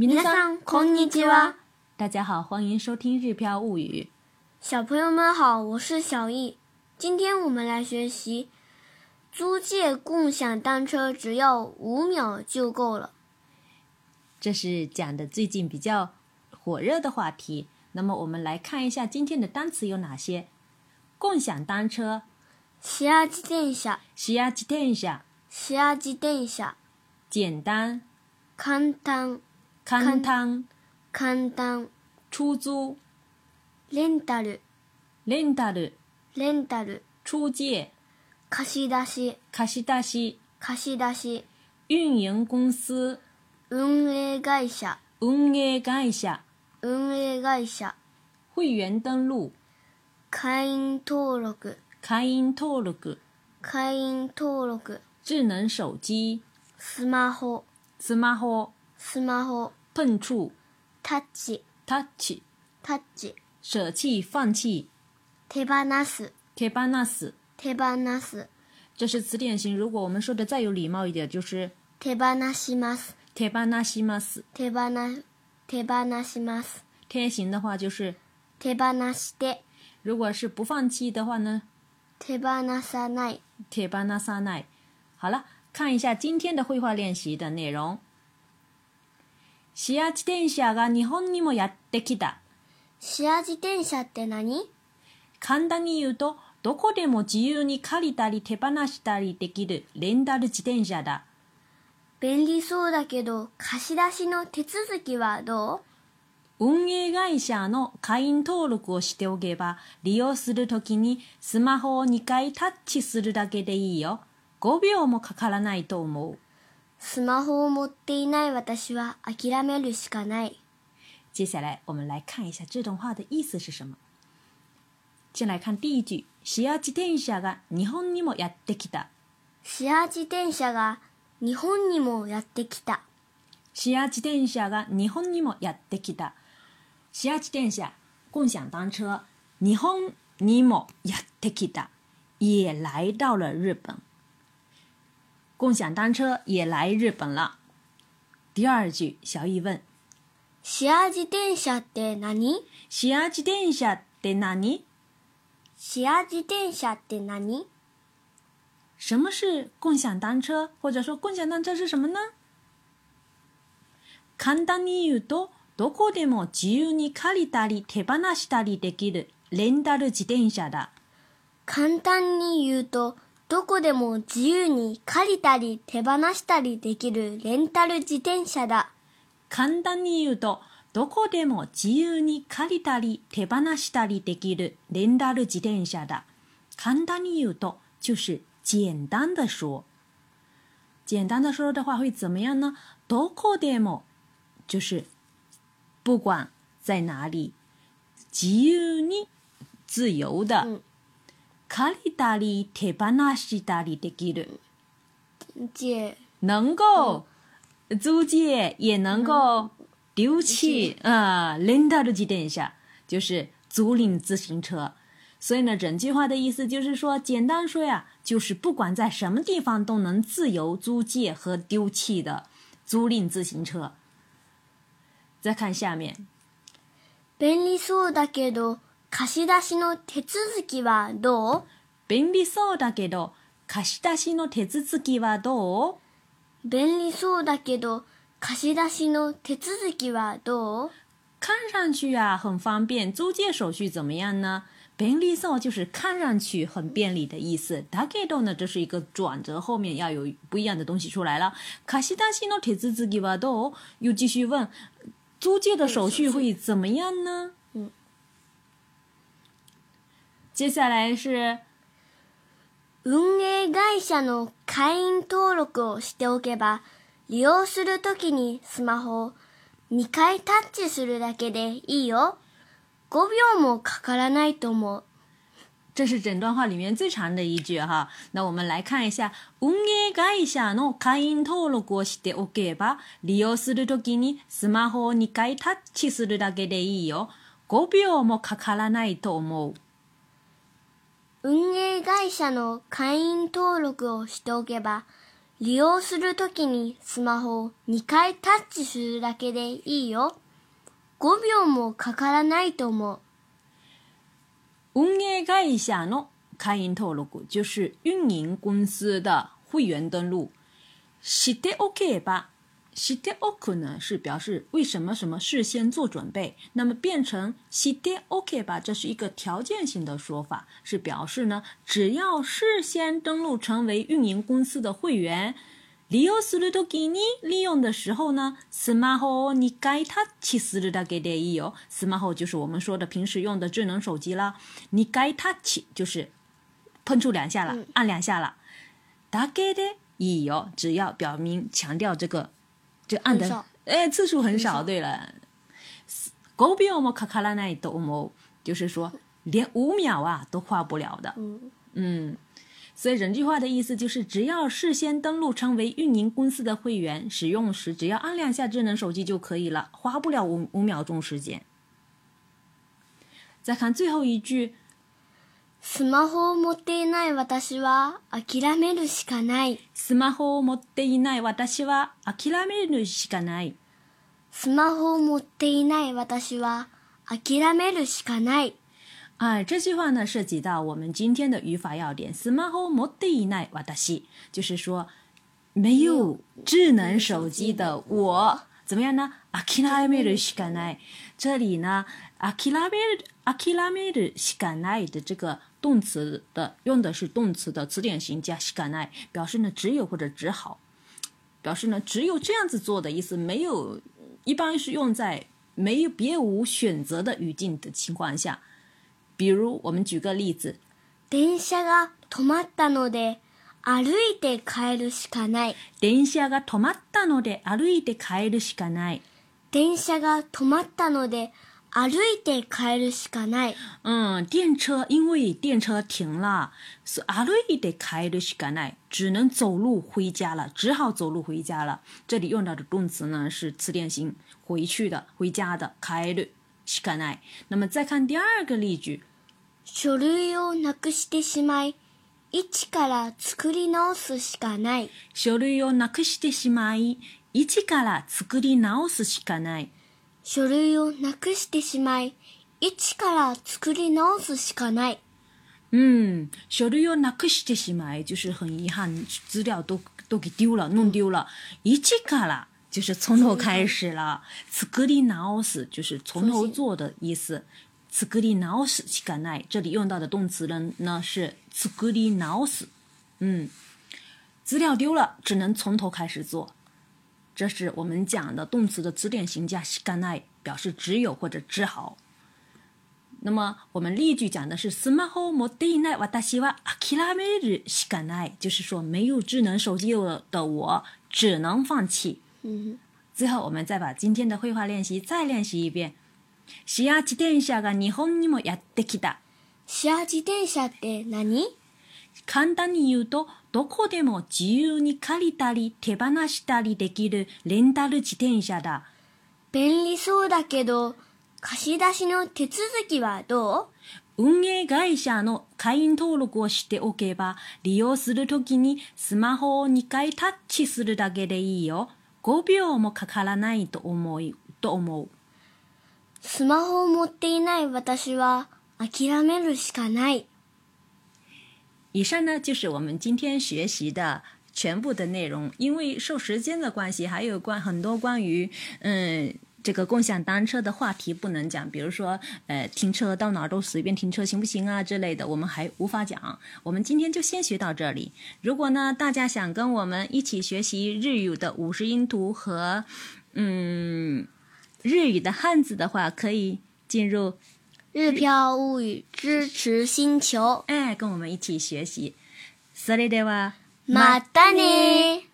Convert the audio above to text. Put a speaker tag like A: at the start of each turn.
A: 皆さんこんにちは。
B: 大家好，欢迎收听《日飘物语》。
A: 小朋友们好，我是小易。今天我们来学习租借共享单车，只要五秒就够了。
B: 这是讲的最近比较火热的话题。那么我们来看一下今天的单词有哪些：共享单车、
A: シェア自転車、
B: シェア自転車、
A: シェア自転車、
B: 简单、
A: 簡単、
B: 簡単、
A: 簡単、
B: 出租、
A: レンタル、
B: レンタル、
A: レンタル、
B: 出借、
A: 貸し出し、
B: 貸し出し、
A: 貸し出し、
B: 運营公司、
A: 運営会社、
B: 運営会社、
A: 運営会社、
B: 会員登录、
A: 会員登録、
B: 会員登録、
A: 会員登録、
B: 智能手機、
A: スマホ、
B: スマホ、
A: スマホ、
B: 碰触、
A: タッチ、
B: タッチ、
A: タッチ、
B: 舍弃、放棄、
A: 手放す、
B: 手放す。
A: 手放す、
B: 这是词典型。如果我们说的再有礼貌一点，就是
A: 手放します、
B: 手放します。
A: 手放、手放します、
B: 天形的话就是，
A: 手放して、
B: 如果是不放棄的话呢，
A: 手放さない、
B: 手放さない。好了，看一下今天的绘画练习的内容。 シェア自転車が日本にもやってきた。
A: シェア自転車って何？
B: 簡単に言うと、どこでも自由に借りたり手放したりできるレンタル自転車だ。
A: 便利そうだけど、貸し出しの手続きはどう？
B: 運営会社の会員登録をしておけば、利用するときにスマホを2回タッチするだけでいいよ。5秒もかからないと思う。
A: スマホを持っていない私は諦めるしかない。
B: 接下来我们来看一下这段话的意思是什么。先来看第一句，シェア自転車が日本にもやってきた。
A: シェア自転車が日本にもやってきた。
B: シェア自転車が日本にもやってきた。シェア自転車、共享单車、日本にもやってきた，也来到了日本。共享单车也来日本了。第二句，小易问：
A: シェア自転車って何？
B: シェア自転車って何？
A: シェア自転車って何？
B: 什么是共享单车？或者说共享单车是什么呢？簡単に言うと、どこでも自由に借りたり手放したりできるレンタル自転車だ。
A: 簡単に言うと、どこでも自由に借りたり手放したりできるレンタル自転車だ。
B: 簡単に言うと、どこでも自由に借りたり手放したりできるレンタル自転車だ。簡単に言うと就是简单的说。简单的说的话会怎么样呢？どこでも就是不管在哪里，自由に自由的。
A: うん
B: 借りたり手放したりできる。
A: 借
B: 能够租借，也能够丢弃啊。rental 自転車就是租赁自行车。所以呢，整句话的意思就是说，简单说呀，就是不管在什么地方都能自由租借和丢弃的租赁自行车。再看下面，
A: 便利そうだけど、 貸し出しの手続きはどう？
B: 便利そうだけど、貸し出しの手続きはどう？
A: 便利そうだけど、貸し出しの手続きはどう？
B: 看上去啊很方便，租借手续怎么样呢？便利そう就是看上去很便利的意思。だけど呢，这是一个转折，后面要有不一样的东西出来了。貸し出しの手続きはどう？又继续问，租借的手续会怎么样呢？
A: 嗯。
B: 接下来是
A: 運営会社の会員登録をしておけば、利用するときにスマホを2回タッチするだけでいいよ。5秒もかからないと思う。
B: 这是整段话里面最长的一句哈。那我们来看一下，運営会社の会員登録をしておけば、利用するときにスマホを2回タッチするだけでいいよ。5秒もかからないと思う。
A: 運営会社の会員登録をしておけば、利用するときにスマホを2回タッチするだけでいいよ。5秒もかからないと思う。
B: 運営会社の会員登録就是运营公司的会员登录。しておけばしておく呢是表示为什么什么事先做准备，那么变成しておけば这是一个条件性的说法，是表示呢只要事先登录成为运营公司的会员。利用するときに利用的时候呢，スマホを2回タッチするだけでいいよ。スマホ就是我们说的平时用的智能手机啦。2回タッチ就是碰触两下了，按两下了。だけでいいよ，只要表明强调这个， 就按的
A: 很少，
B: 哎，次数很少。
A: 少
B: 对了，5秒もかからないと思う，就是说连五秒啊都花不了的。
A: 嗯
B: 嗯，所以整句话的意思就是，只要事先登录成为运营公司的会员，使用时只要按两下智能手机就可以了，花不了五五秒钟时间。再看最后一句，
A: スマホを持っていない私は諦めるしかない。
B: スマホを持っていない私は諦めるしかない。
A: スマホを持っていない私は諦めるしかない。
B: 哎，这句话呢涉及到我们今天的语法要点。スマホを持っていない私，就是说没有智能手机的我，怎么样呢？諦めるしかない。这里呢，諦める諦めるしかない的这个动词的用的是动词的词典型加しかない，表示呢只有或者只好，表示呢只有这样子做的意思，没有一般是用在没有别无选择的语境的情况下。比如，我们举个例子，
A: 電車が止まったので 歩いて帰るしかない。
B: 電車が止まったので歩いて帰るしかない。
A: 電車が止まったので歩いて帰るしかない。
B: 嗯，电车因为电车停了，歩いて帰るしかない，只能走路回家了，只好走路回家了。这里用到的动词呢是词典型，回去的、回家的，帰るしかない。那么再看第二个例句，
A: 書類をなくしてしまい、一から作り直すしかない。
B: 書類をなくしてしまい、一から作り直すしかない。
A: 書類をなくしてしまい、一から作り直すしかない。
B: 嗯，書類をなくしてしまい，就是很遗憾，资料都都给丢了，弄丢了。一から就是从头开始了，作り直す就是从头做的意思。作り直すしかない，这里用到的动词呢呢是作り直す。嗯，资料丢了，只能从头开始做。这是我们讲的动词的词典型加しかない，表示只有或者只好。那么我们例句讲的是スマホを持っていない私は諦めるしかない，就是说没有智能手机的我只能放弃。
A: 嗯，
B: 最后我们再把今天的绘画练习再练习一遍。シェア自転車が日本にもやってきた。
A: シェア自転車って何？
B: 簡単に言うと、どこでも自由に借りたり手放したりできるレンタル自転車だ。
A: 便利そうだけど、貸し出しの手続きはどう？
B: 運営会社の会員登録をしておけば、利用するときにスマホを2回タッチするだけでいいよ。5秒もかからないと思い、と思う。
A: スマホを持っていない私は諦めるしかない。
B: 以上呢就是我们今天学习的全部的内容。因为受时间的关系，还有关很多关于嗯这个共享单车的话题不能讲，比如说呃停车到哪儿都随便停车行不行啊之类的，我们还无法讲。我们今天就先学到这里。如果呢大家想跟我们一起学习日语的五十音图和嗯日语的汉字的话，可以进入
A: 日飘物语支持星球。
B: 哎跟我们一起学习。それでは。
A: またね